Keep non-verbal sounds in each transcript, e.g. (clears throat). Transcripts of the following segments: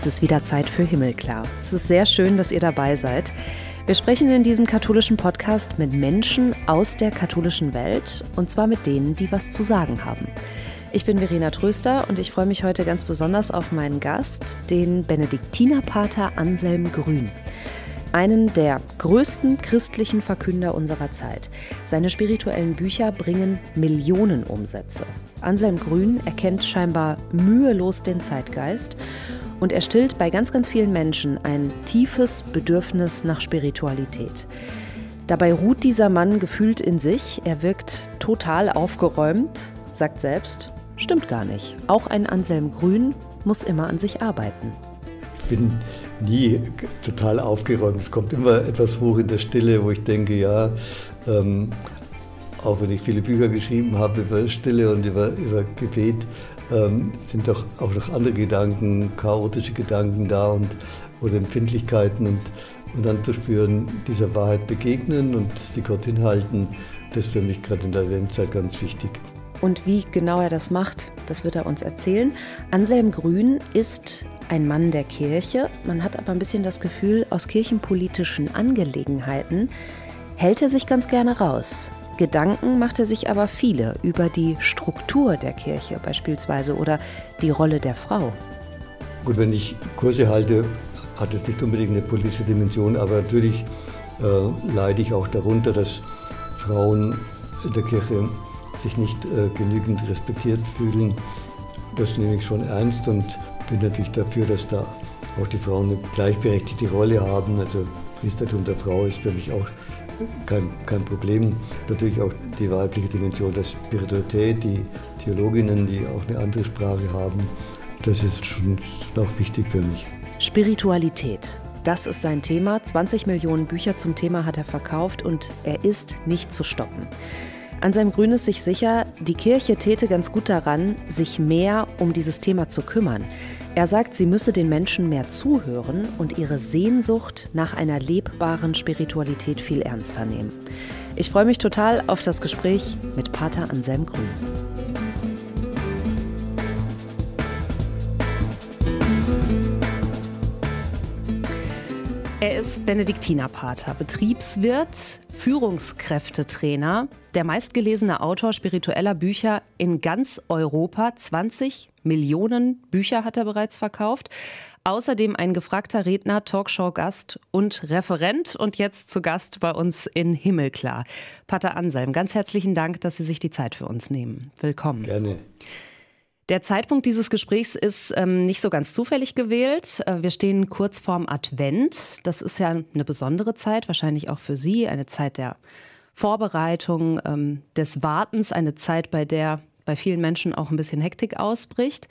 Es ist wieder Zeit für Himmelklar. Es ist sehr schön, dass ihr dabei seid. Wir sprechen in diesem katholischen Podcast mit Menschen aus der katholischen Welt und zwar mit denen, die was zu sagen haben. Ich bin Verena Tröster und ich freue mich heute ganz besonders auf meinen Gast, den Benediktinerpater Anselm Grün einen der größten christlichen Verkünder unserer Zeit. Seine spirituellen Bücher bringen Millionen Umsätze. Anselm Grün erkennt scheinbar mühelos den Zeitgeist und er stillt bei ganz, ganz vielen Menschen ein tiefes Bedürfnis nach Spiritualität. Dabei ruht dieser Mann gefühlt in sich, er wirkt total aufgeräumt, sagt selbst, stimmt gar nicht. Auch ein Anselm Grün muss immer an sich arbeiten. Ich bin nie total aufgeräumt. Es kommt immer etwas hoch in der Stille, wo ich denke, ja, ähm, auch wenn ich viele Bücher geschrieben habe über Stille und über, über Gebet, ähm, sind doch auch noch andere Gedanken, chaotische Gedanken da und, oder Empfindlichkeiten. Und, und dann zu spüren, dieser Wahrheit begegnen und sie Gott hinhalten, das ist für mich gerade in der Adventszeit ganz wichtig. Und wie genau er das macht, das wird er uns erzählen. Anselm Grün ist ein Mann der Kirche. Man hat aber ein bisschen das Gefühl, aus kirchenpolitischen Angelegenheiten hält er sich ganz gerne raus. Gedanken macht er sich aber viele über die Struktur der Kirche beispielsweise oder die Rolle der Frau. Gut, wenn ich Kurse halte, hat es nicht unbedingt eine politische Dimension, aber natürlich äh, leide ich auch darunter, dass Frauen in der Kirche sich nicht äh, genügend respektiert fühlen. Das nehme ich schon ernst und bin natürlich dafür, dass da auch die Frauen eine gleichberechtigte Rolle haben. Also Priestertum der Frau ist für mich auch kein, kein Problem. Natürlich auch die weibliche Dimension der Spiritualität, die Theologinnen, die auch eine andere Sprache haben. Das ist schon auch wichtig für mich. Spiritualität. Das ist sein Thema. 20 Millionen Bücher zum Thema hat er verkauft und er ist nicht zu stoppen. An seinem Grün ist sich sicher, die Kirche täte ganz gut daran, sich mehr um dieses Thema zu kümmern. Er sagt, sie müsse den Menschen mehr zuhören und ihre Sehnsucht nach einer lebbaren Spiritualität viel ernster nehmen. Ich freue mich total auf das Gespräch mit Pater Anselm Grün. Ist Benediktinerpater, Betriebswirt, Führungskräftetrainer, der meistgelesene Autor spiritueller Bücher in ganz Europa. 20 Millionen Bücher hat er bereits verkauft. Außerdem ein gefragter Redner, Talkshow-Gast und Referent und jetzt zu Gast bei uns in Himmelklar. Pater Anselm, ganz herzlichen Dank, dass Sie sich die Zeit für uns nehmen. Willkommen. Gerne. Der Zeitpunkt dieses Gesprächs ist ähm, nicht so ganz zufällig gewählt. Äh, wir stehen kurz vorm Advent. Das ist ja eine besondere Zeit, wahrscheinlich auch für Sie, eine Zeit der Vorbereitung, ähm, des Wartens, eine Zeit, bei der bei vielen Menschen auch ein bisschen Hektik ausbricht.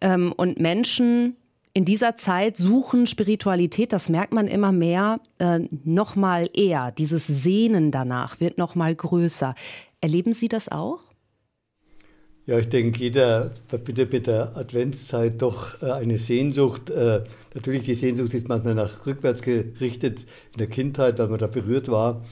Ähm, und Menschen in dieser Zeit suchen Spiritualität, das merkt man immer mehr, äh, noch mal eher. Dieses Sehnen danach wird noch mal größer. Erleben Sie das auch? Ja, ich denke, jeder verbindet mit der Adventszeit doch äh, eine Sehnsucht. Äh, natürlich, die Sehnsucht ist manchmal nach rückwärts gerichtet in der Kindheit, weil man da berührt war.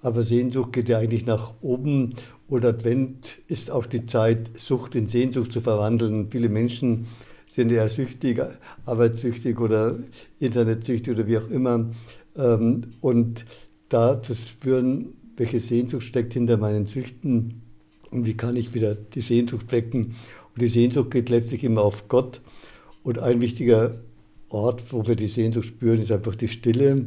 Aber Sehnsucht geht ja eigentlich nach oben. Und Advent ist auch die Zeit, Sucht in Sehnsucht zu verwandeln. Viele Menschen sind ja süchtig, arbeitssüchtig oder internetsüchtig oder wie auch immer. Ähm, und da zu spüren, welche Sehnsucht steckt hinter meinen Süchten und wie kann ich wieder die Sehnsucht wecken. Und die Sehnsucht geht letztlich immer auf Gott. Und ein wichtiger Ort, wo wir die Sehnsucht spüren, ist einfach die Stille.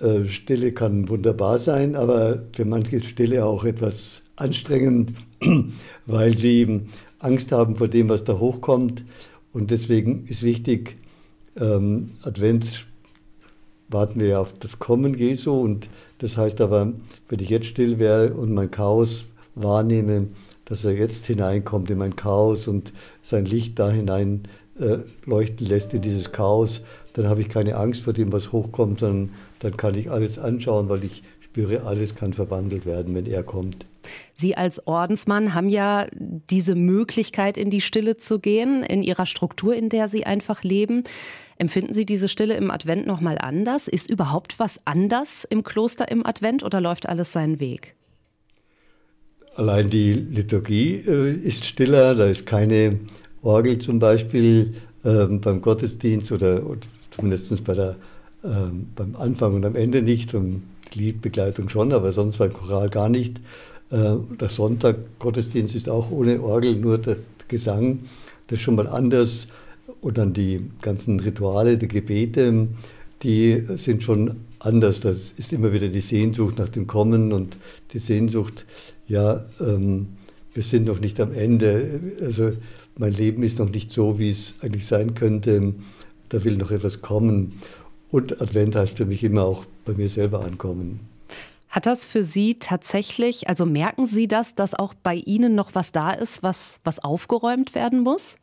Äh, Stille kann wunderbar sein, aber für manche ist Stille auch etwas anstrengend, (clears throat) weil sie Angst haben vor dem, was da hochkommt. Und deswegen ist wichtig, ähm, Advent warten wir auf das Kommen Jesu. Und das heißt aber, wenn ich jetzt still wäre und mein Chaos wahrnehme, dass er jetzt hineinkommt in mein Chaos und sein Licht da hinein äh, leuchten lässt in dieses Chaos, dann habe ich keine Angst vor dem, was hochkommt, sondern dann kann ich alles anschauen, weil ich spüre, alles kann verwandelt werden, wenn er kommt. Sie als Ordensmann haben ja diese Möglichkeit, in die Stille zu gehen, in Ihrer Struktur, in der Sie einfach leben. Empfinden Sie diese Stille im Advent nochmal anders? Ist überhaupt was anders im Kloster im Advent oder läuft alles seinen Weg? Allein die Liturgie äh, ist stiller, da ist keine Orgel zum Beispiel, ähm, beim Gottesdienst oder, oder zumindest bei der, ähm, beim Anfang und am Ende nicht, und Liedbegleitung schon, aber sonst beim Choral gar nicht. Äh, der Sonntag Gottesdienst ist auch ohne Orgel, nur der Gesang, das ist schon mal anders. Und dann die ganzen Rituale, die Gebete, die sind schon anders. Das ist immer wieder die Sehnsucht nach dem Kommen und die Sehnsucht, ja, ähm, wir sind noch nicht am Ende. Also mein Leben ist noch nicht so, wie es eigentlich sein könnte. Da will noch etwas kommen. Und Advent heißt für mich immer auch bei mir selber ankommen. Hat das für Sie tatsächlich, also merken Sie das, dass auch bei Ihnen noch was da ist, was, was aufgeräumt werden muss?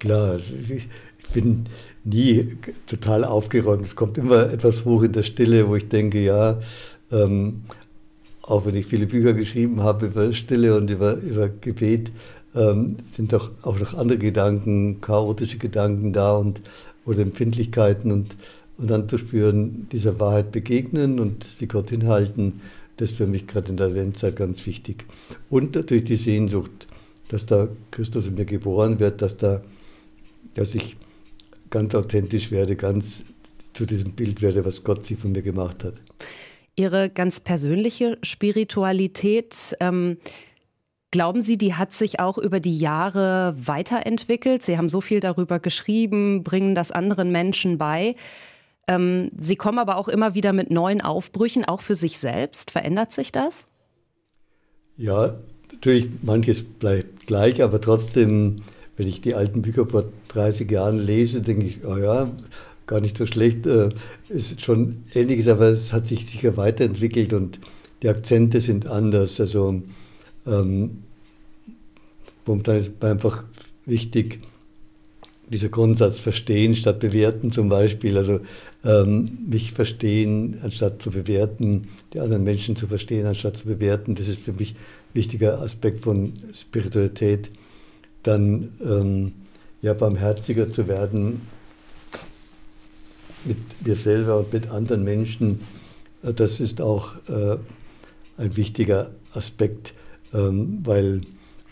Klar, ich bin nie total aufgeräumt. Es kommt immer etwas hoch in der Stille, wo ich denke, ja, ähm, auch wenn ich viele Bücher geschrieben habe über Stille und über, über Gebet, ähm, sind doch auch noch andere Gedanken, chaotische Gedanken da und oder Empfindlichkeiten und und dann zu spüren, dieser Wahrheit begegnen und sie Gott hinhalten, das ist für mich gerade in der Adventzeit ganz wichtig. Und natürlich die Sehnsucht, dass da Christus in mir geboren wird, dass, da, dass ich ganz authentisch werde, ganz zu diesem Bild werde, was Gott sich von mir gemacht hat. Ihre ganz persönliche Spiritualität, ähm, glauben Sie, die hat sich auch über die Jahre weiterentwickelt? Sie haben so viel darüber geschrieben, bringen das anderen Menschen bei. Ähm, Sie kommen aber auch immer wieder mit neuen Aufbrüchen, auch für sich selbst. Verändert sich das? Ja, natürlich, manches bleibt gleich, aber trotzdem, wenn ich die alten Bücher vor 30 Jahren lese, denke ich, oh ja, gar nicht so schlecht. Äh, ist schon ähnliches, aber es hat sich sicher weiterentwickelt und die Akzente sind anders. Also ähm, momentan ist es einfach wichtig, dieser Grundsatz verstehen statt bewerten zum Beispiel, also ähm, mich verstehen anstatt zu bewerten, die anderen Menschen zu verstehen anstatt zu bewerten, das ist für mich ein wichtiger Aspekt von Spiritualität. Dann ähm, ja, barmherziger zu werden mit mir selber und mit anderen Menschen, äh, das ist auch äh, ein wichtiger Aspekt, ähm, weil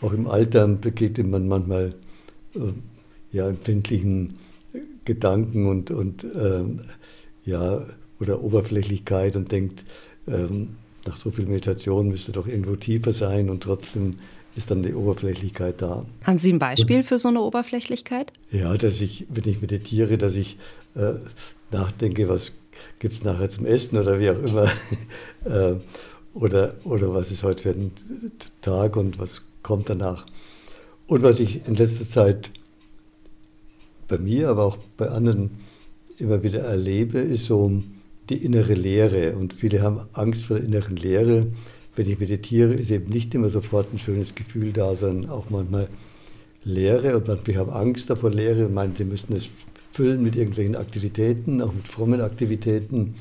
auch im Alter begegnet man manchmal äh, ja, empfindlichen Gedanken und, und ähm, ja, oder Oberflächlichkeit und denkt, ähm, nach so viel Meditation müsste doch irgendwo tiefer sein und trotzdem ist dann die Oberflächlichkeit da. Haben Sie ein Beispiel für so eine Oberflächlichkeit? Ja, dass ich, wenn ich meditiere, dass ich äh, nachdenke, was gibt es nachher zum Essen oder wie auch immer. (laughs) äh, oder, oder was ist heute für ein Tag und was kommt danach. Und was ich in letzter Zeit bei mir, aber auch bei anderen immer wieder erlebe, ist so die innere Leere. Und viele haben Angst vor der inneren Leere. Wenn ich meditiere, ist eben nicht immer sofort ein schönes Gefühl da, sondern auch manchmal Leere. Und manche haben Angst davor Leere und meinen, sie müssen es füllen mit irgendwelchen Aktivitäten, auch mit frommen Aktivitäten.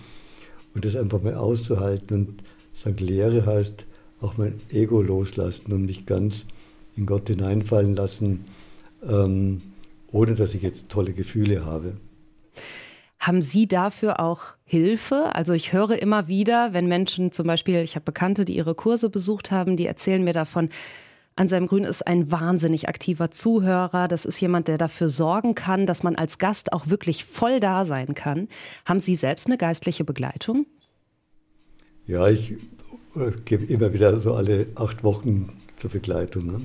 Und das einfach mal auszuhalten. Und sagen, Leere heißt auch mein Ego loslassen und mich ganz in Gott hineinfallen lassen. Ähm, ohne dass ich jetzt tolle Gefühle habe. Haben Sie dafür auch Hilfe? Also ich höre immer wieder, wenn Menschen zum Beispiel, ich habe Bekannte, die ihre Kurse besucht haben, die erzählen mir davon, Anselm Grün ist ein wahnsinnig aktiver Zuhörer. Das ist jemand, der dafür sorgen kann, dass man als Gast auch wirklich voll da sein kann. Haben Sie selbst eine geistliche Begleitung? Ja, ich äh, gebe immer wieder so alle acht Wochen zur Begleitung. Ne?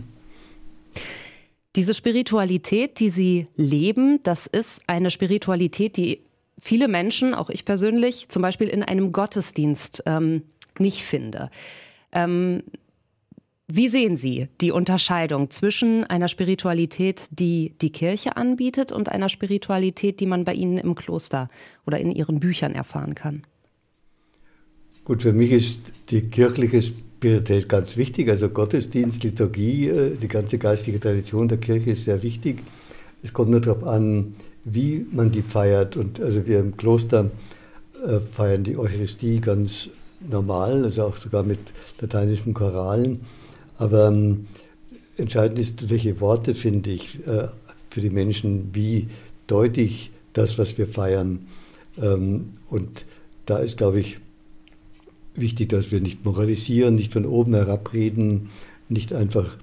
Diese Spiritualität, die Sie leben, das ist eine Spiritualität, die viele Menschen, auch ich persönlich, zum Beispiel in einem Gottesdienst ähm, nicht finde. Ähm, wie sehen Sie die Unterscheidung zwischen einer Spiritualität, die die Kirche anbietet, und einer Spiritualität, die man bei Ihnen im Kloster oder in Ihren Büchern erfahren kann? Gut, für mich ist die kirchliche Spiritualität ganz wichtig. Also Gottesdienst, Liturgie, äh, die ganze geistige Tradition der Kirche ist sehr wichtig. Es kommt nur darauf an, wie man die feiert. Und also wir im Kloster äh, feiern die Eucharistie ganz normal, also auch sogar mit lateinischen Choralen. Aber ähm, entscheidend ist, welche Worte finde ich äh, für die Menschen, wie deute ich das, was wir feiern. Ähm, und da ist, glaube ich, wichtig, dass wir nicht moralisieren, nicht von oben herabreden, nicht einfach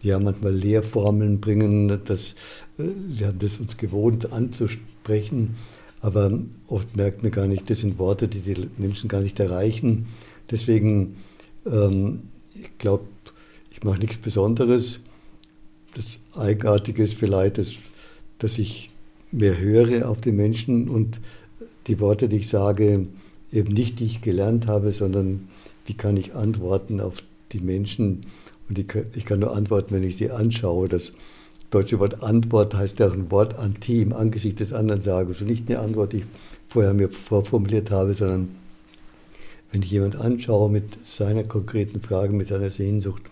ja manchmal Lehrformeln bringen. Das, äh, wir haben das uns gewohnt anzusprechen, aber oft merkt man gar nicht, das sind Worte, die die Menschen gar nicht erreichen. Deswegen, ähm, ich glaube, ich mache nichts Besonderes. Das Eigenartige ist vielleicht, dass, dass ich mehr höre auf die Menschen und die Worte, die ich sage, eben nicht, die ich gelernt habe, sondern wie kann ich antworten auf die Menschen. Und ich kann, ich kann nur antworten, wenn ich sie anschaue. Das deutsche Wort Antwort heißt ja ein Wort anti im Angesicht des anderen sage. Also nicht eine Antwort, die ich vorher mir vorformuliert habe, sondern wenn ich jemand anschaue mit seiner konkreten Frage, mit seiner Sehnsucht,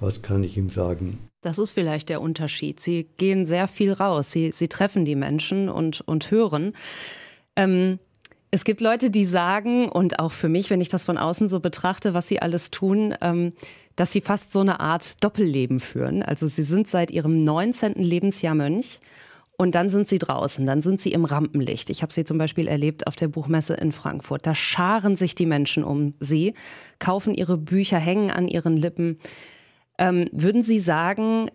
was kann ich ihm sagen? Das ist vielleicht der Unterschied. Sie gehen sehr viel raus. Sie, sie treffen die Menschen und, und hören. Ähm, es gibt Leute, die sagen, und auch für mich, wenn ich das von außen so betrachte, was sie alles tun, ähm, dass sie fast so eine Art Doppelleben führen. Also sie sind seit ihrem 19. Lebensjahr Mönch und dann sind sie draußen, dann sind sie im Rampenlicht. Ich habe sie zum Beispiel erlebt auf der Buchmesse in Frankfurt. Da scharen sich die Menschen um sie, kaufen ihre Bücher, hängen an ihren Lippen. Ähm, würden Sie sagen,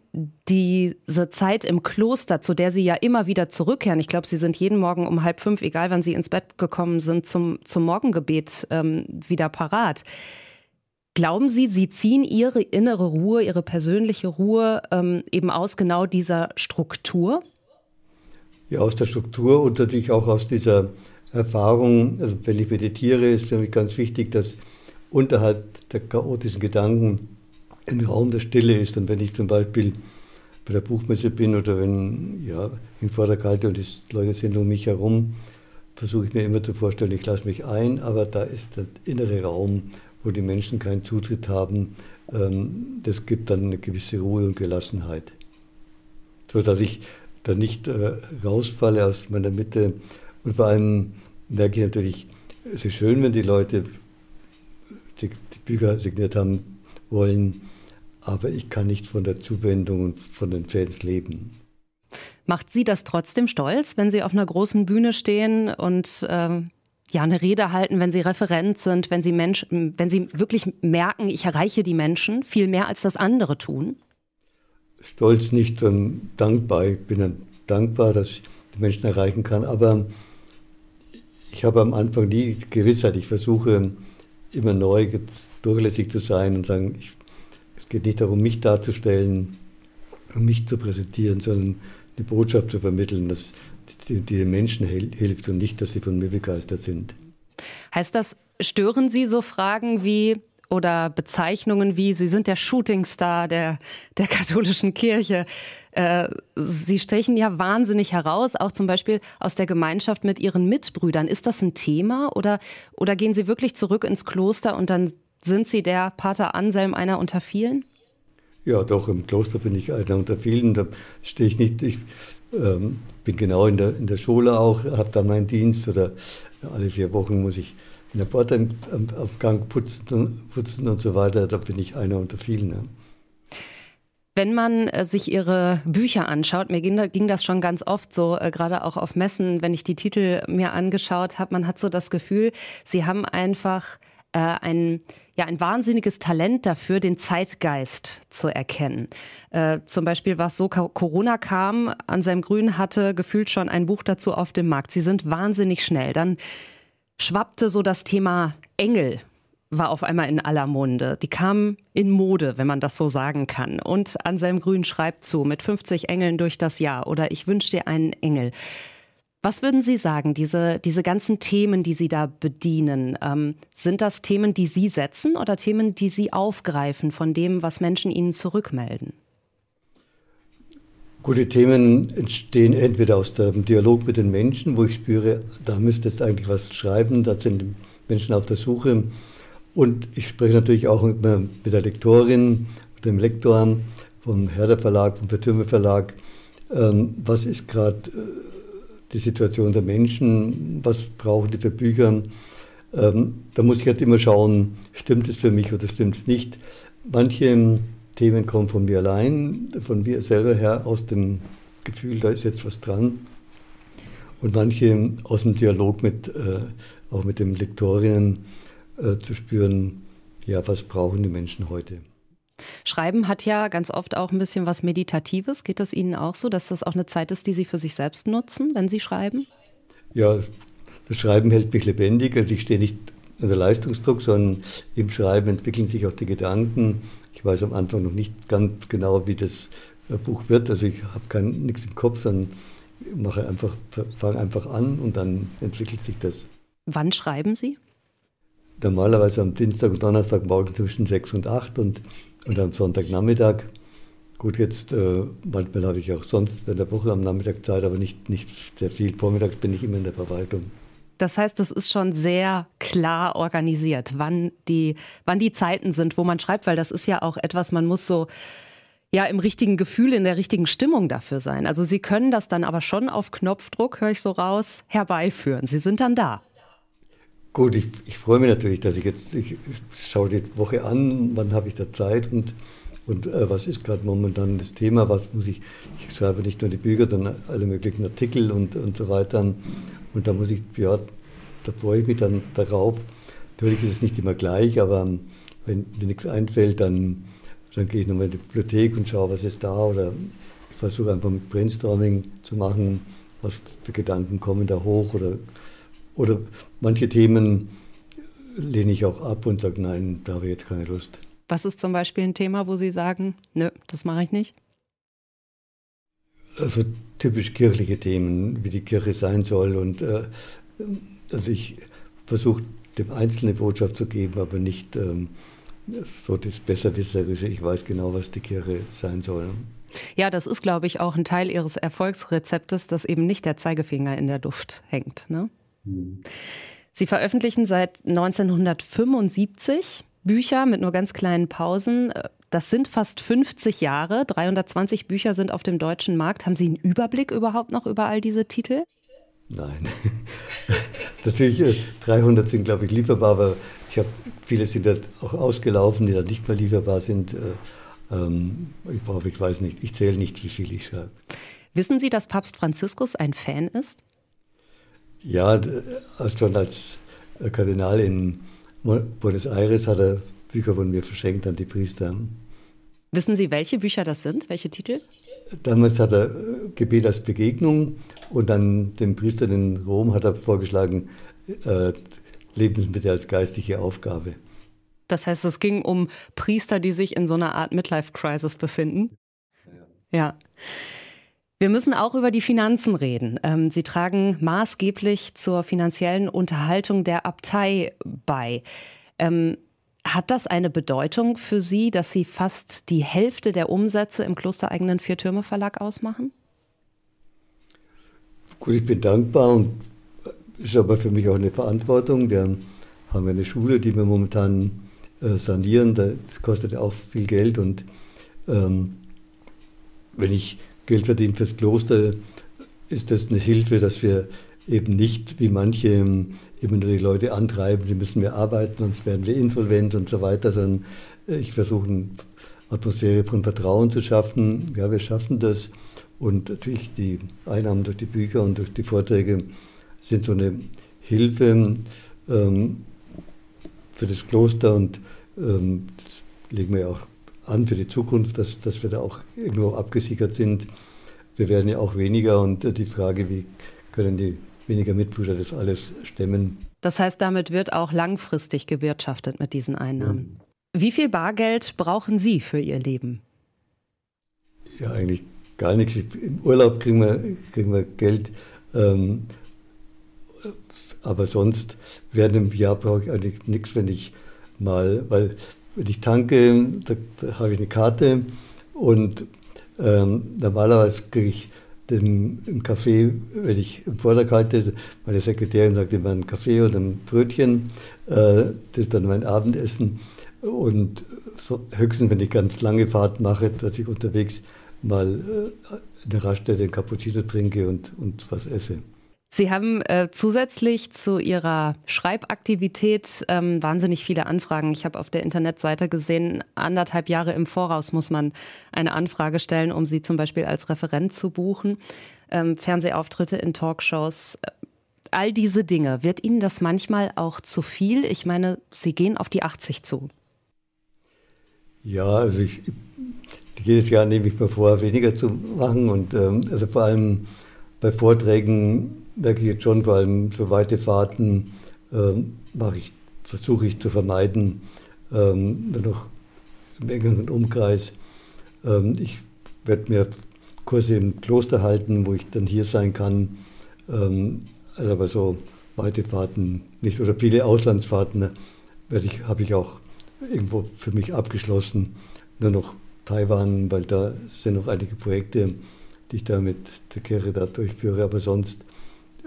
diese Zeit im Kloster, zu der Sie ja immer wieder zurückkehren, ich glaube, Sie sind jeden Morgen um halb fünf, egal wann Sie ins Bett gekommen sind, zum, zum Morgengebet ähm, wieder parat. Glauben Sie, Sie ziehen Ihre innere Ruhe, Ihre persönliche Ruhe ähm, eben aus genau dieser Struktur? Ja, aus der Struktur und natürlich auch aus dieser Erfahrung. Also wenn ich meditiere, ist für mich ganz wichtig, dass unterhalb der chaotischen Gedanken ein Raum der Stille ist. Und wenn ich zum Beispiel bei der Buchmesse bin oder wenn ja, in Vorderkalte und die Leute sind um mich herum, versuche ich mir immer zu vorstellen, ich lasse mich ein, aber da ist der innere Raum, wo die Menschen keinen Zutritt haben. Ähm, das gibt dann eine gewisse Ruhe und Gelassenheit. So dass ich da nicht äh, rausfalle aus meiner Mitte. Und vor allem merke ich natürlich, es ist schön, wenn die Leute die, die Bücher signiert haben wollen, aber ich kann nicht von der Zuwendung und von den Fans leben. Macht Sie das trotzdem stolz, wenn Sie auf einer großen Bühne stehen und ähm, ja eine Rede halten, wenn Sie Referent sind, wenn Sie Mensch, wenn Sie wirklich merken, ich erreiche die Menschen viel mehr als das andere tun? Stolz nicht, sondern dankbar. Ich bin dann dankbar, dass ich die Menschen erreichen kann. Aber ich habe am Anfang die Gewissheit, ich versuche immer neu durchlässig zu sein und sagen, ich geht nicht darum, mich darzustellen und mich zu präsentieren, sondern die Botschaft zu vermitteln, dass die, den Menschen hilft und nicht, dass sie von mir begeistert sind. Heißt das, stören Sie so Fragen wie oder Bezeichnungen wie, Sie sind der Shootingstar der, der katholischen Kirche. Äh, Sie stechen ja wahnsinnig heraus, auch zum Beispiel aus der Gemeinschaft mit Ihren Mitbrüdern. Ist das ein Thema oder, oder gehen Sie wirklich zurück ins Kloster und dann sind Sie der Pater Anselm einer unter vielen? Ja, doch, im Kloster bin ich einer unter vielen. Da stehe ich nicht, ich ähm, bin genau in der, in der Schule auch, habe da meinen Dienst oder alle vier Wochen muss ich in der Bordaufgang putzen, putzen und so weiter. Da bin ich einer unter vielen. Ja. Wenn man äh, sich Ihre Bücher anschaut, mir ging, ging das schon ganz oft so, äh, gerade auch auf Messen, wenn ich die Titel mir angeschaut habe, man hat so das Gefühl, Sie haben einfach äh, ein, ja, ein wahnsinniges Talent dafür, den Zeitgeist zu erkennen. Äh, zum Beispiel war es so, Corona kam, an seinem Grün hatte gefühlt schon ein Buch dazu auf dem Markt. Sie sind wahnsinnig schnell. Dann schwappte so das Thema Engel war auf einmal in aller Munde. Die kamen in Mode, wenn man das so sagen kann. Und Anselm Grün schreibt zu, mit 50 Engeln durch das Jahr oder ich wünsche dir einen Engel. Was würden Sie sagen, diese, diese ganzen Themen, die Sie da bedienen, ähm, sind das Themen, die Sie setzen oder Themen, die Sie aufgreifen von dem, was Menschen Ihnen zurückmelden? Gute Themen entstehen entweder aus dem Dialog mit den Menschen, wo ich spüre, da müsste jetzt eigentlich was schreiben, da sind Menschen auf der Suche. Und ich spreche natürlich auch mit, mit der Lektorin, dem Lektor vom Herder Verlag, vom Vertürme Verlag. Ähm, was ist gerade äh, die Situation der Menschen, was brauchen die für Bücher. Ähm, da muss ich halt immer schauen, stimmt es für mich oder stimmt es nicht. Manche Themen kommen von mir allein, von mir selber her, aus dem Gefühl, da ist jetzt was dran. Und manche aus dem Dialog mit, äh, auch mit den Lektorinnen äh, zu spüren, ja, was brauchen die Menschen heute. Schreiben hat ja ganz oft auch ein bisschen was Meditatives. Geht das Ihnen auch so, dass das auch eine Zeit ist, die Sie für sich selbst nutzen, wenn Sie schreiben? Ja, das Schreiben hält mich lebendig. Also ich stehe nicht unter Leistungsdruck, sondern im Schreiben entwickeln sich auch die Gedanken. Ich weiß am Anfang noch nicht ganz genau, wie das äh, Buch wird. Also ich habe nichts im Kopf, sondern mache einfach, fange einfach an und dann entwickelt sich das. Wann schreiben Sie? Normalerweise am Dienstag und Donnerstag morgen zwischen 6 und 8 und, und am Sonntagnachmittag. Gut, jetzt äh, manchmal habe ich auch sonst in der Woche am Nachmittag Zeit, aber nicht, nicht sehr viel. Vormittags bin ich immer in der Verwaltung. Das heißt, das ist schon sehr klar organisiert, wann die, wann die Zeiten sind, wo man schreibt, weil das ist ja auch etwas, man muss so ja im richtigen Gefühl, in der richtigen Stimmung dafür sein. Also Sie können das dann aber schon auf Knopfdruck, höre ich so raus, herbeiführen. Sie sind dann da. Gut, ich, ich freue mich natürlich, dass ich jetzt, ich, schaue die Woche an, wann habe ich da Zeit und, und äh, was ist gerade momentan das Thema, was muss ich, ich schreibe nicht nur die Bücher, sondern alle möglichen Artikel und, und so weiter. Und da muss ich, ja, da freue ich mich dann darauf. Natürlich ist es nicht immer gleich, aber wenn mir nichts einfällt, dann, dann gehe ich nochmal in die Bibliothek und schaue, was ist da. Oder ich versuche einfach mit Brainstorming zu machen, was für Gedanken kommen da hoch. Oder, oder manche Themen lehne ich auch ab und sage, nein, da habe ich jetzt keine Lust. Was ist zum Beispiel ein Thema, wo Sie sagen, nö, das mache ich nicht? Also typisch kirchliche Themen, wie die Kirche sein soll. Und äh, also ich versuche dem Einzelne Botschaft zu geben, aber nicht ähm, so das Besserwisserische. Ich weiß genau, was die Kirche sein soll. Ja, das ist, glaube ich, auch ein Teil Ihres Erfolgsrezeptes, dass eben nicht der Zeigefinger in der Duft hängt. Ne? Sie veröffentlichen seit 1975 Bücher mit nur ganz kleinen Pausen. Das sind fast 50 Jahre. 320 Bücher sind auf dem deutschen Markt. Haben Sie einen Überblick überhaupt noch über all diese Titel? Nein. (laughs) Natürlich, 300 äh, sind, glaube ich, lieferbar, aber ich habe viele sind ja auch ausgelaufen, die dann nicht mehr lieferbar sind. Äh, ähm, ich, brauche, ich weiß nicht, ich zähle nicht, wie viel ich schreibe. Wissen Sie, dass Papst Franziskus ein Fan ist? Ja, schon als Kardinal in Buenos Aires hat er Bücher von mir verschenkt an die Priester. Wissen Sie, welche Bücher das sind? Welche Titel? Damals hat er äh, Gebet als Begegnung und dann dem Priester in Rom hat er vorgeschlagen, äh, Lebensmittel als geistige Aufgabe. Das heißt, es ging um Priester, die sich in so einer Art Midlife-Crisis befinden? Ja. ja. Wir müssen auch über die Finanzen reden. Ähm, Sie tragen maßgeblich zur finanziellen Unterhaltung der Abtei bei. Ähm, hat das eine Bedeutung für Sie, dass Sie fast die Hälfte der Umsätze im klostereigenen Viertürme-Verlag ausmachen? Gut, ich bin dankbar und ist aber für mich auch eine Verantwortung. Wir haben eine Schule, die wir momentan äh, sanieren. Das kostet auch viel Geld und ähm, wenn ich Geld verdiene fürs Kloster, ist das eine Hilfe, dass wir eben nicht wie manche immer nur die Leute antreiben, sie müssen mehr arbeiten, sonst werden wir insolvent und so weiter, sondern äh, ich versuche eine Atmosphäre von Vertrauen zu schaffen. Ja, wir schaffen das. Und natürlich die Einnahmen durch die Bücher und durch die Vorträge sind so eine Hilfe ähm, für das Kloster und ähm, das legen wir ja auch an für die Zukunft, dass, dass wir da auch irgendwo abgesichert sind. Wir werden ja auch weniger und äh, die Frage, wie können die weniger Mitbrüder das alles stemmen. Das heißt, damit wird auch langfristig gewirtschaftet mit diesen Einnahmen. Ja. Wie viel Bargeld brauchen Sie für Ihr Leben? Ja, eigentlich gar nichts. Im Urlaub kriegen wir, kriegen wir Geld. Ähm, aber sonst während dem Jahr brauche ich eigentlich nichts, wenn ich mal, weil wenn ich tanke, da, da habe ich eine Karte und ähm, normalerweise kriege ich den, im Café, wenn ich im Vortrag halte, meine Sekretärin sagt immer einen Kaffee oder ein Brötchen, äh, das ist dann mein Abendessen. Und so, höchstens, wenn ich ganz lange Fahrt mache, dass ich unterwegs mal äh, in der Raststätte einen Cappuccino trinke und, und was esse. Sie haben äh, zusätzlich zu Ihrer Schreibaktivität ähm, wahnsinnig viele Anfragen. Ich habe auf der Internetseite gesehen, anderthalb Jahre im Voraus muss man eine Anfrage stellen, um Sie zum Beispiel als Referent zu buchen. Ähm, Fernsehauftritte in Talkshows. Äh, all diese Dinge. Wird Ihnen das manchmal auch zu viel? Ich meine, Sie gehen auf die 80 zu. Ja, also ich, jedes Jahr nehme ich mir vor, weniger zu machen und ähm, also vor allem bei Vorträgen merke ich jetzt schon, vor allem so weite Fahrten ähm, ich, versuche ich zu vermeiden, ähm, nur noch im engeren Umkreis. Ähm, ich werde mir Kurse im Kloster halten, wo ich dann hier sein kann. Ähm, also aber so weite Fahrten nicht oder viele Auslandsfahrten ne, ich, habe ich auch irgendwo für mich abgeschlossen. Nur noch Taiwan, weil da sind noch einige Projekte, die ich da mit der Kirche da durchführe. Aber sonst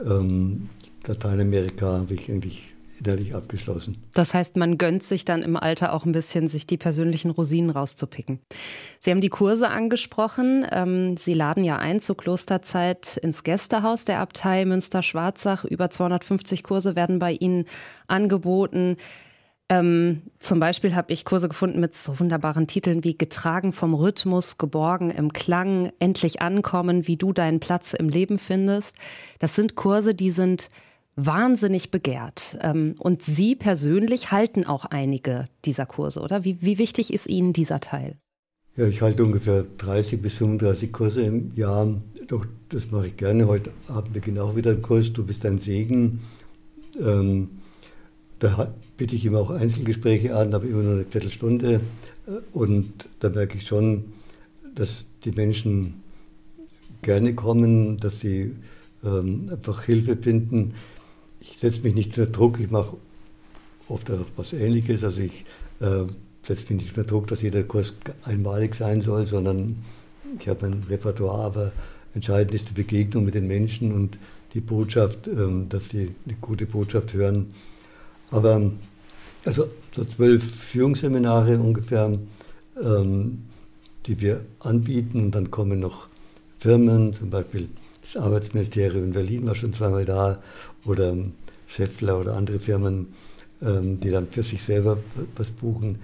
ähm, Lateinamerika habe ich eigentlich innerlich abgeschlossen. Das heißt, man gönnt sich dann im Alter auch ein bisschen, sich die persönlichen Rosinen rauszupicken. Sie haben die Kurse angesprochen. Ähm, Sie laden ja ein zur Klosterzeit ins Gästehaus der Abtei Münster-Schwarzach. Über 250 Kurse werden bei Ihnen angeboten. Ähm, zum Beispiel habe ich Kurse gefunden mit so wunderbaren Titeln wie Getragen vom Rhythmus, Geborgen im Klang, Endlich ankommen, wie du deinen Platz im Leben findest. Das sind Kurse, die sind wahnsinnig begehrt. Ähm, und Sie persönlich halten auch einige dieser Kurse, oder? Wie, wie wichtig ist Ihnen dieser Teil? Ja, ich halte ungefähr 30 bis 35 Kurse im Jahr. Doch, das mache ich gerne. Heute haben wir genau wieder einen Kurs, Du bist ein Segen. Ähm, da bitte ich immer auch Einzelgespräche an, habe immer nur eine Viertelstunde. Und da merke ich schon, dass die Menschen gerne kommen, dass sie ähm, einfach Hilfe finden ich setze mich nicht unter Druck, ich mache oft auch was Ähnliches. Also ich äh, setze mich nicht unter Druck, dass jeder Kurs einmalig sein soll, sondern ich habe ein Repertoire, aber entscheidend ist die Begegnung mit den Menschen und die Botschaft, ähm, dass sie eine gute Botschaft hören. Aber also so zwölf Führungsseminare ungefähr, ähm, die wir anbieten und dann kommen noch Firmen, zum Beispiel das Arbeitsministerium in Berlin war schon zweimal da oder Scheffler oder andere Firmen, ähm, die dann für sich selber was buchen.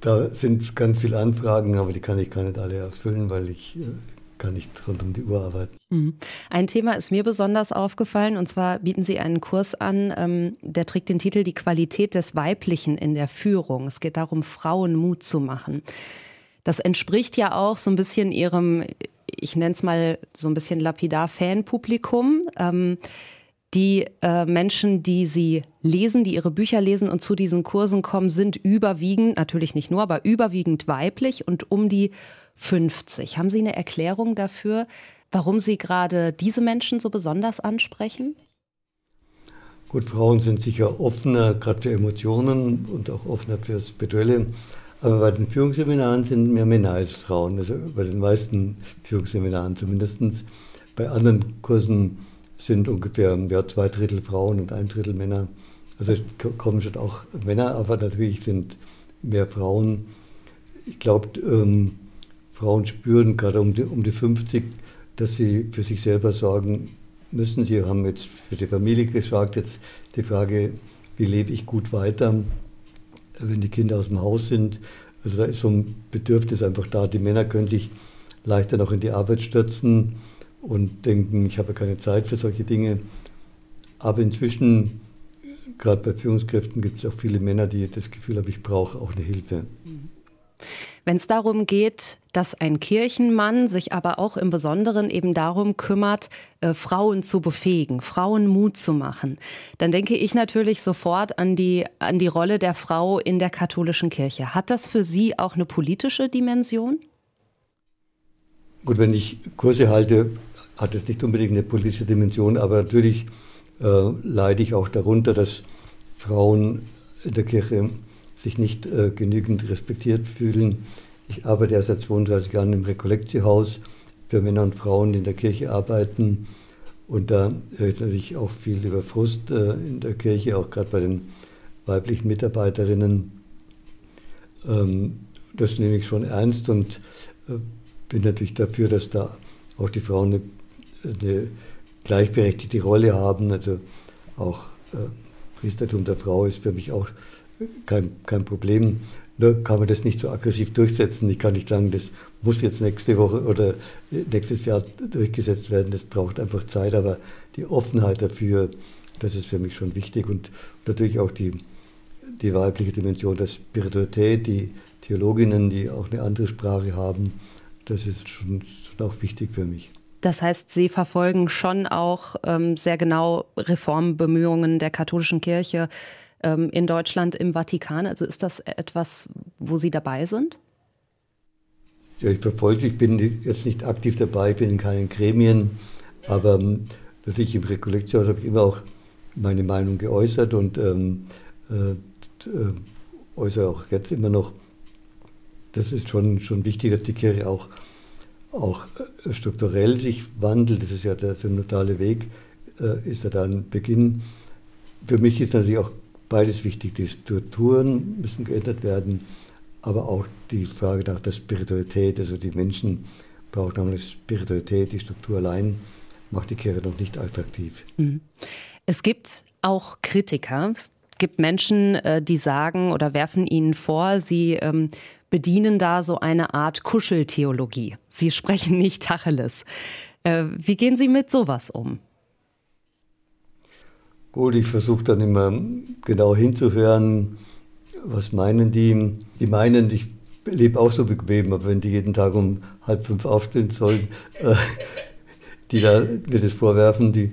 Da sind ganz viele Anfragen, aber die kann ich gar nicht alle erfüllen, weil ich äh, kann nicht rund um die Uhr arbeiten. Mhm. Ein Thema ist mir besonders aufgefallen und zwar bieten Sie einen Kurs an, ähm, der trägt den Titel Die Qualität des Weiblichen in der Führung. Es geht darum, Frauen Mut zu machen. Das entspricht ja auch so ein bisschen Ihrem, ich nenne es mal so ein bisschen lapidar Fanpublikum. Ähm, die äh, Menschen, die sie lesen, die ihre Bücher lesen und zu diesen Kursen kommen, sind überwiegend, natürlich nicht nur, aber überwiegend weiblich und um die 50. Haben Sie eine Erklärung dafür, warum Sie gerade diese Menschen so besonders ansprechen? Gut, Frauen sind sicher offener, gerade für Emotionen und auch offener fürs Spirituelle. Aber bei den Führungsseminaren sind mehr Männer als Frauen, also bei den meisten Führungsseminaren zumindest. Bei anderen Kursen sind ungefähr ja, zwei Drittel Frauen und ein Drittel Männer. Also kommen schon auch Männer, aber natürlich sind mehr Frauen. Ich glaube, ähm, Frauen spüren gerade um die, um die 50, dass sie für sich selber sorgen müssen. Sie haben jetzt für die Familie gesagt, jetzt die Frage, wie lebe ich gut weiter, wenn die Kinder aus dem Haus sind. Also da ist so ein Bedürfnis einfach da. Die Männer können sich leichter noch in die Arbeit stürzen und denken, ich habe keine Zeit für solche Dinge. Aber inzwischen, gerade bei Führungskräften, gibt es auch viele Männer, die das Gefühl haben, ich brauche auch eine Hilfe. Wenn es darum geht, dass ein Kirchenmann sich aber auch im Besonderen eben darum kümmert, äh, Frauen zu befähigen, Frauen Mut zu machen, dann denke ich natürlich sofort an die, an die Rolle der Frau in der katholischen Kirche. Hat das für Sie auch eine politische Dimension? Gut, wenn ich Kurse halte, hat es nicht unbedingt eine politische Dimension, aber natürlich äh, leide ich auch darunter, dass Frauen in der Kirche sich nicht äh, genügend respektiert fühlen. Ich arbeite ja seit 32 Jahren im Rekollektiehaus für Männer und Frauen, die in der Kirche arbeiten. Und da höre ich natürlich auch viel über Frust äh, in der Kirche, auch gerade bei den weiblichen Mitarbeiterinnen. Ähm, das nehme ich schon ernst und äh, bin natürlich dafür, dass da auch die Frauen eine, eine gleichberechtigte Rolle haben. Also auch äh, Priestertum der Frau ist für mich auch kein, kein Problem. Nur kann man das nicht so aggressiv durchsetzen. Ich kann nicht sagen, das muss jetzt nächste Woche oder nächstes Jahr durchgesetzt werden. Das braucht einfach Zeit. Aber die Offenheit dafür, das ist für mich schon wichtig. Und natürlich auch die, die weibliche Dimension der Spiritualität, die, Theologinnen, die auch eine andere Sprache haben. Das ist schon, schon auch wichtig für mich. Das heißt, Sie verfolgen schon auch ähm, sehr genau Reformbemühungen der katholischen Kirche ähm, in Deutschland im Vatikan. Also ist das etwas, wo Sie dabei sind? Ja, ich verfolge, ich bin jetzt nicht aktiv dabei, bin in keinen Gremien, aber ähm, natürlich im Rekollektionshaus habe ich immer auch meine Meinung geäußert und ähm, äh, äh, äußere auch jetzt immer noch, das ist schon, schon wichtig, dass die Kirche auch auch äh, strukturell sich wandelt, das ist ja der synodale Weg, äh, ist ja da ein Beginn. Für mich ist natürlich auch beides wichtig. Die Strukturen müssen geändert werden, aber auch die Frage nach der Spiritualität. Also die Menschen brauchen auch eine Spiritualität. Die Struktur allein macht die Kirche noch nicht attraktiv. Mhm. Es gibt auch Kritiker. Es gibt Menschen, äh, die sagen oder werfen ihnen vor, sie ähm, bedienen da so eine Art Kuscheltheologie. Sie sprechen nicht Tacheles. Äh, wie gehen Sie mit sowas um? Gut, ich versuche dann immer genau hinzuhören, was meinen die. Die meinen, ich lebe auch so bequem, aber wenn die jeden Tag um halb fünf aufstehen sollen, äh, (laughs) die da mir das vorwerfen, die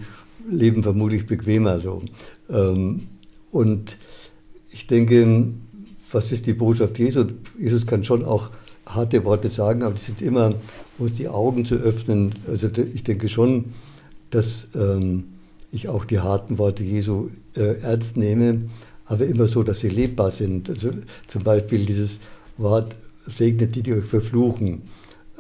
leben vermutlich bequemer so. Ähm, und ich denke, was ist die Botschaft Jesu? Jesus kann schon auch harte Worte sagen, aber die sind immer, uns die Augen zu öffnen. Also ich denke schon, dass ähm, ich auch die harten Worte Jesu äh, ernst nehme, aber immer so, dass sie lebbar sind. Also zum Beispiel dieses Wort, segnet die, die euch verfluchen.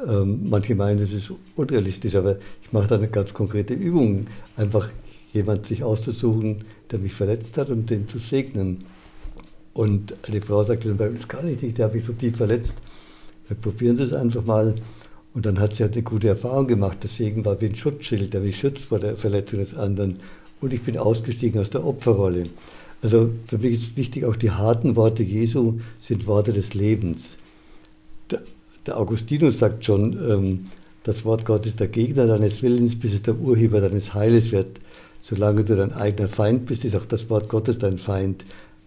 Ähm, manche meinen, das ist unrealistisch, aber ich mache da eine ganz konkrete Übung, einfach jemand sich auszusuchen, der mich verletzt hat und den zu segnen. Und eine Frau sagte dann, das kann ich nicht, der habe mich so tief verletzt. Wir probieren Sie es einfach mal. Und dann hat sie halt eine gute Erfahrung gemacht. Der Segen war wie ein Schutzschild, der mich schützt vor der Verletzung des anderen. Und ich bin ausgestiegen aus der Opferrolle. Also für mich ist wichtig, auch die harten Worte Jesu sind Worte des Lebens. Der, der Augustinus sagt schon, ähm, das Wort Gottes ist der Gegner deines Willens, bis es der Urheber deines Heiles wird. Solange du dein eigener Feind bist, ist auch das Wort Gottes dein Feind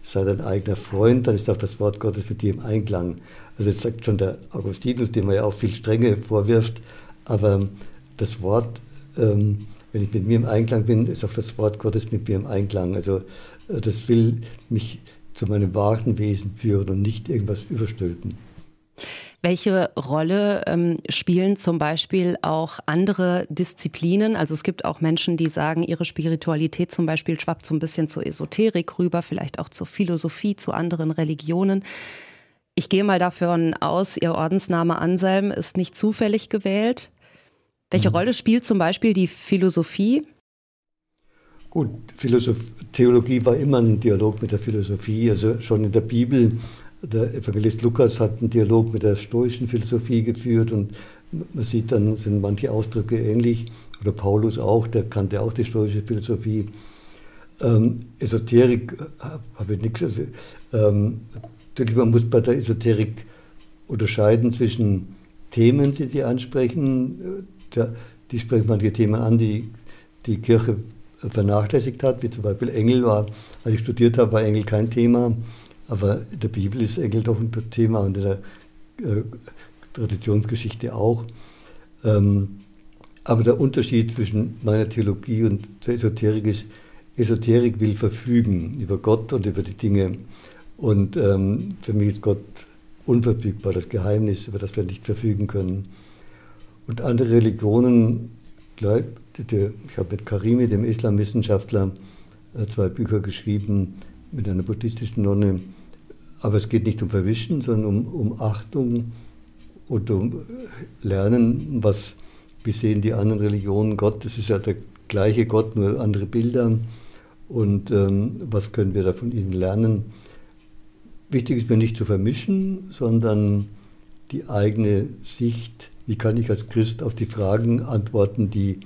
sei dein eigener Freund, dann ist auch das Wort Gottes mit dir im Einklang. Also jetzt sagt schon der Augustinus, dem man ja auch viel Strenge vorwirft, aber das Wort, ähm, wenn ich mit mir im Einklang bin, ist auch das Wort Gottes mit mir im Einklang. Also äh, das will mich zu meinem wahren Wesen führen und nicht irgendwas überstülpen. Welche Rolle ähm, spielen zum Beispiel auch andere Disziplinen? Also es gibt auch Menschen, die sagen, ihre Spiritualität zum Beispiel schwappt so ein bisschen zur Esoterik rüber, vielleicht auch zur Philosophie, zu anderen Religionen. Ich gehe mal davon aus, Ihr Ordensname Anselm ist nicht zufällig gewählt. Welche mhm. Rolle spielt zum Beispiel die Philosophie? Gut, Philosoph Theologie war immer ein Dialog mit der Philosophie. Also schon in der Bibel der Evangelist Lukas hat einen Dialog mit der stoischen Philosophie geführt und man sieht dann, sind manche Ausdrücke ähnlich. Oder Paulus auch, der kannte auch die stoische Philosophie. Ähm, Esoterik äh, habe ich nichts. Also, ähm, natürlich, man muss bei der Esoterik unterscheiden zwischen Themen, die sie ansprechen. Äh, die sprechen manche Themen an, die die Kirche vernachlässigt hat, wie zum Beispiel Engel war. Als ich studiert habe, war Engel kein Thema. Aber in der Bibel ist Engel doch ein Thema und in der äh, Traditionsgeschichte auch. Ähm, aber der Unterschied zwischen meiner Theologie und der Esoterik ist, Esoterik will verfügen über Gott und über die Dinge. Und ähm, für mich ist Gott unverfügbar, das Geheimnis, über das wir nicht verfügen können. Und andere Religionen, ich habe mit Karimi, dem Islamwissenschaftler, äh, zwei Bücher geschrieben, mit einer buddhistischen Nonne, aber es geht nicht um Verwischen, sondern um, um Achtung und um Lernen, was, wie sehen die anderen Religionen Gott. Das ist ja der gleiche Gott, nur andere Bilder. Und ähm, was können wir da von ihnen lernen? Wichtig ist mir nicht zu vermischen, sondern die eigene Sicht. Wie kann ich als Christ auf die Fragen antworten, die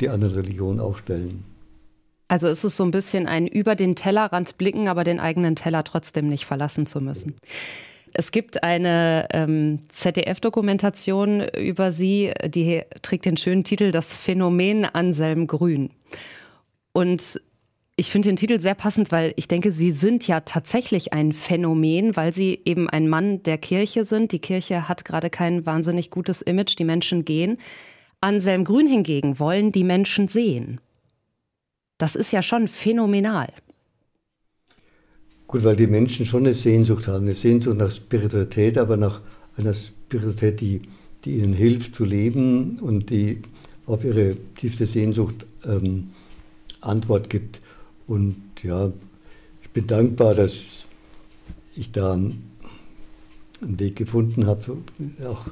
die anderen Religionen auch stellen? Also ist es so ein bisschen ein über den Tellerrand blicken, aber den eigenen Teller trotzdem nicht verlassen zu müssen. Es gibt eine ähm, ZDF-Dokumentation über sie, die trägt den schönen Titel Das Phänomen Anselm Grün. Und Ich finde den Titel sehr passend, weil ich denke, Sie sind ja tatsächlich ein Phänomen, weil Sie eben ein Mann der Kirche sind. Die Kirche hat gerade kein wahnsinnig gutes Image, die Menschen gehen. Anselm Grün hingegen wollen die Menschen sehen. Das ist ja schon phänomenal. Gut, weil die Menschen schon eine Sehnsucht haben, eine Sehnsucht nach Spiritualität, aber nach einer Spiritualität, die, die ihnen hilft zu leben und die auf ihre tiefste Sehnsucht ähm, Antwort gibt. Und ja, ich bin dankbar, dass ich da einen Weg gefunden habe, auch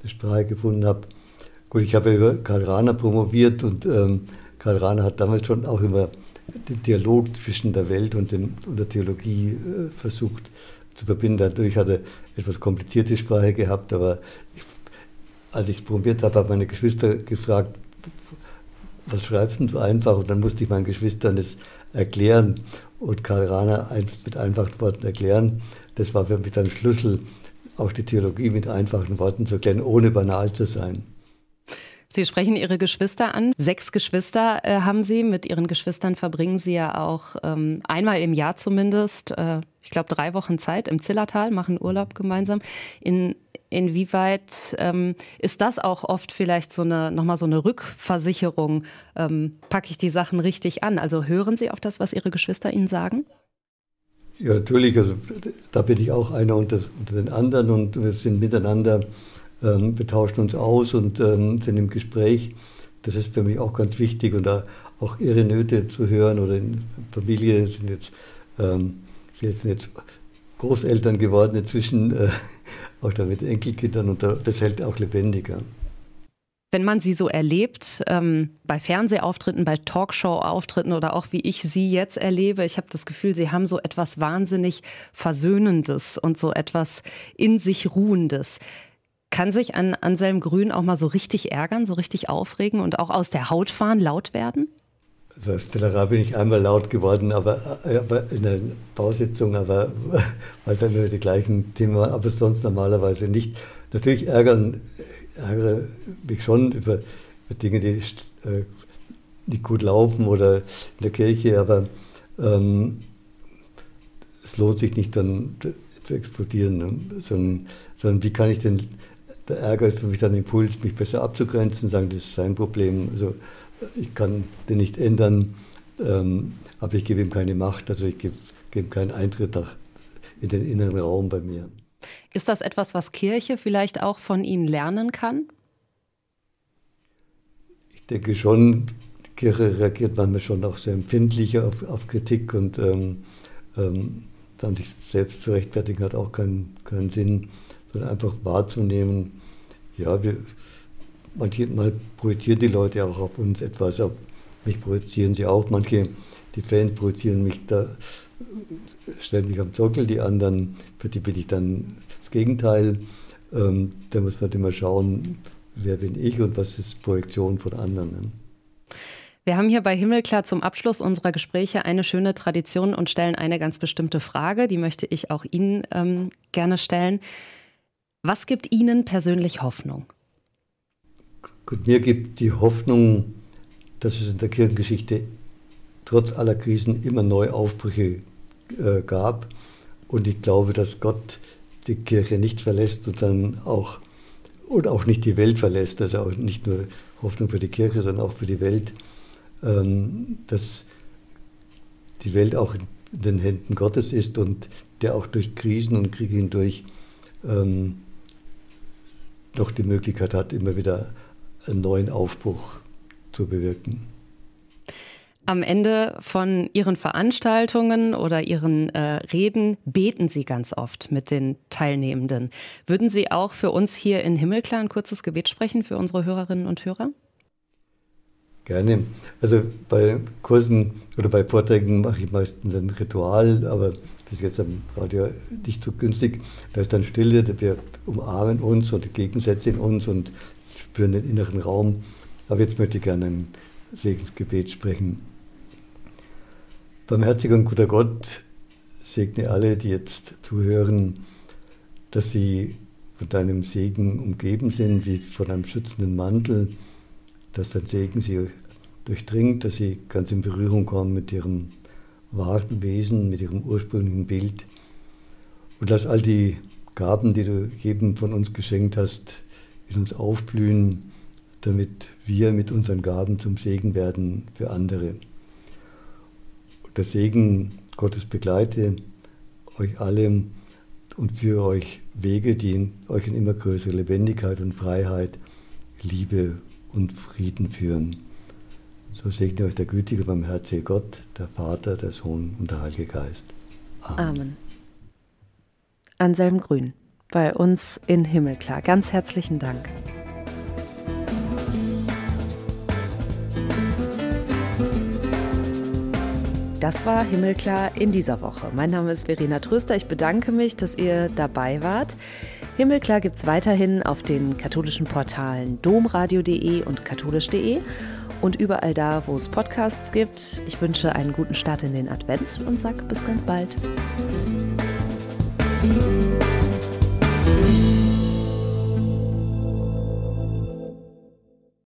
eine Sprache gefunden habe. Gut, ich habe über Karl Rahner promoviert und ähm, Karl Rahner hat damals schon auch immer den Dialog zwischen der Welt und, dem, und der Theologie äh, versucht zu verbinden. Dadurch hat er etwas komplizierte Sprache gehabt, aber ich, als ich es probiert habe, habe meine Geschwister gefragt, was schreibst du einfach? Und dann musste ich meinen Geschwistern das erklären und Karl Rahner mit einfachen Worten erklären. Das war für mich dann Schlüssel, auch die Theologie mit einfachen Worten zu erklären, ohne banal zu sein. Sie sprechen Ihre Geschwister an. Sechs Geschwister äh, haben Sie. Mit Ihren Geschwistern verbringen Sie ja auch ähm, einmal im Jahr zumindest, äh, ich glaube, drei Wochen Zeit im Zillertal, machen Urlaub gemeinsam. In, inwieweit ähm, ist das auch oft vielleicht so eine, nochmal so eine Rückversicherung? Ähm, packe ich die Sachen richtig an? Also hören Sie auf das, was Ihre Geschwister Ihnen sagen? Ja, natürlich. Also da bin ich auch einer unter, unter den anderen und wir sind miteinander wir tauschen uns aus und ähm, sind im Gespräch. Das ist für mich auch ganz wichtig und da auch ihre Nöte zu hören oder in Familie sind jetzt, ähm, sind jetzt Großeltern geworden inzwischen, äh, auch da mit Enkelkindern und das hält auch lebendiger. Wenn man sie so erlebt, ähm, bei Fernsehauftritten, bei Talkshow-Auftritten oder auch wie ich sie jetzt erlebe, ich habe das Gefühl, sie haben so etwas wahnsinnig Versöhnendes und so etwas in sich Ruhendes. Kann sich an Anselm Grün auch mal so richtig ärgern, so richtig aufregen und auch aus der Haut fahren, laut werden? Also als Stellerar bin ich einmal laut geworden, aber, aber in der Bausitzung, aber weil dann nur die gleichen Themen waren, aber sonst normalerweise nicht. Natürlich ärgern, ärgere mich schon über, über Dinge, die äh, nicht gut laufen oder in der Kirche, aber ähm, es lohnt sich nicht dann zu explodieren, ne? sondern, sondern wie kann ich denn der Ärger ist für mich dann Impuls, mich besser abzugrenzen, sagen, das ist sein Problem. Also ich kann den nicht ändern, ähm, aber ich gebe ihm keine Macht, also ich gebe, gebe keinen Eintritt nach, in den inneren Raum bei mir. Ist das etwas, was Kirche vielleicht auch von Ihnen lernen kann? Ich denke schon, die Kirche reagiert manchmal schon auch sehr empfindlich auf, auf Kritik und ähm, ähm, dann sich selbst zu rechtfertigen hat auch keinen, keinen Sinn, sondern einfach wahrzunehmen, ja, wir, manchmal projizieren die Leute auch auf uns etwas. Auf mich projizieren sie auch. Manche, die Fans projizieren mich da, stellen mich am Zockel, die anderen, für die bin ich dann das Gegenteil. Ähm, da muss man immer schauen, wer bin ich und was ist Projektion von anderen. Ne? Wir haben hier bei Himmelklar zum Abschluss unserer Gespräche eine schöne Tradition und stellen eine ganz bestimmte Frage. Die möchte ich auch Ihnen ähm, gerne stellen. Was gibt Ihnen persönlich Hoffnung? Gut, mir gibt die Hoffnung, dass es in der Kirchengeschichte trotz aller Krisen immer neue Aufbrüche äh, gab. Und ich glaube, dass Gott die Kirche nicht verlässt und dann auch, und auch nicht die Welt verlässt. Also auch nicht nur Hoffnung für die Kirche, sondern auch für die Welt. Ähm, dass die Welt auch in den Händen Gottes ist und der auch durch Krisen und Kriege hindurch ähm, noch die Möglichkeit hat, immer wieder einen neuen Aufbruch zu bewirken. Am Ende von Ihren Veranstaltungen oder Ihren äh, Reden beten Sie ganz oft mit den Teilnehmenden. Würden Sie auch für uns hier in Himmelklar ein kurzes Gebet sprechen für unsere Hörerinnen und Hörer? Gerne. Also bei Kursen oder bei Vorträgen mache ich meistens ein Ritual, aber das ist jetzt am Radio nicht so günstig. Da ist dann Stille, wir umarmen uns und Gegensätze in uns und spüren den inneren Raum. Aber jetzt möchte ich gerne ein Segensgebet sprechen. Barmherziger und guter Gott, segne alle, die jetzt zuhören, dass sie von deinem Segen umgeben sind, wie von einem schützenden Mantel, dass dein Segen sie durchdringt, dass sie ganz in Berührung kommen mit ihrem wahren Wesen mit ihrem ursprünglichen Bild. Und lass all die Gaben, die du jedem von uns geschenkt hast, in uns aufblühen, damit wir mit unseren Gaben zum Segen werden für andere. Und der Segen Gottes begleite euch alle und führe euch Wege, die euch in immer größere Lebendigkeit und Freiheit, Liebe und Frieden führen. So segne euch der gütige, barmherzige Gott, der Vater, der Sohn und der Heilige Geist. Amen. Amen. Anselm Grün, bei uns in Himmelklar. Ganz herzlichen Dank. Das war Himmelklar in dieser Woche. Mein Name ist Verena Tröster. Ich bedanke mich, dass ihr dabei wart. Himmelklar gibt es weiterhin auf den katholischen Portalen domradio.de und katholisch.de und überall da, wo es Podcasts gibt. Ich wünsche einen guten Start in den Advent und sage bis ganz bald.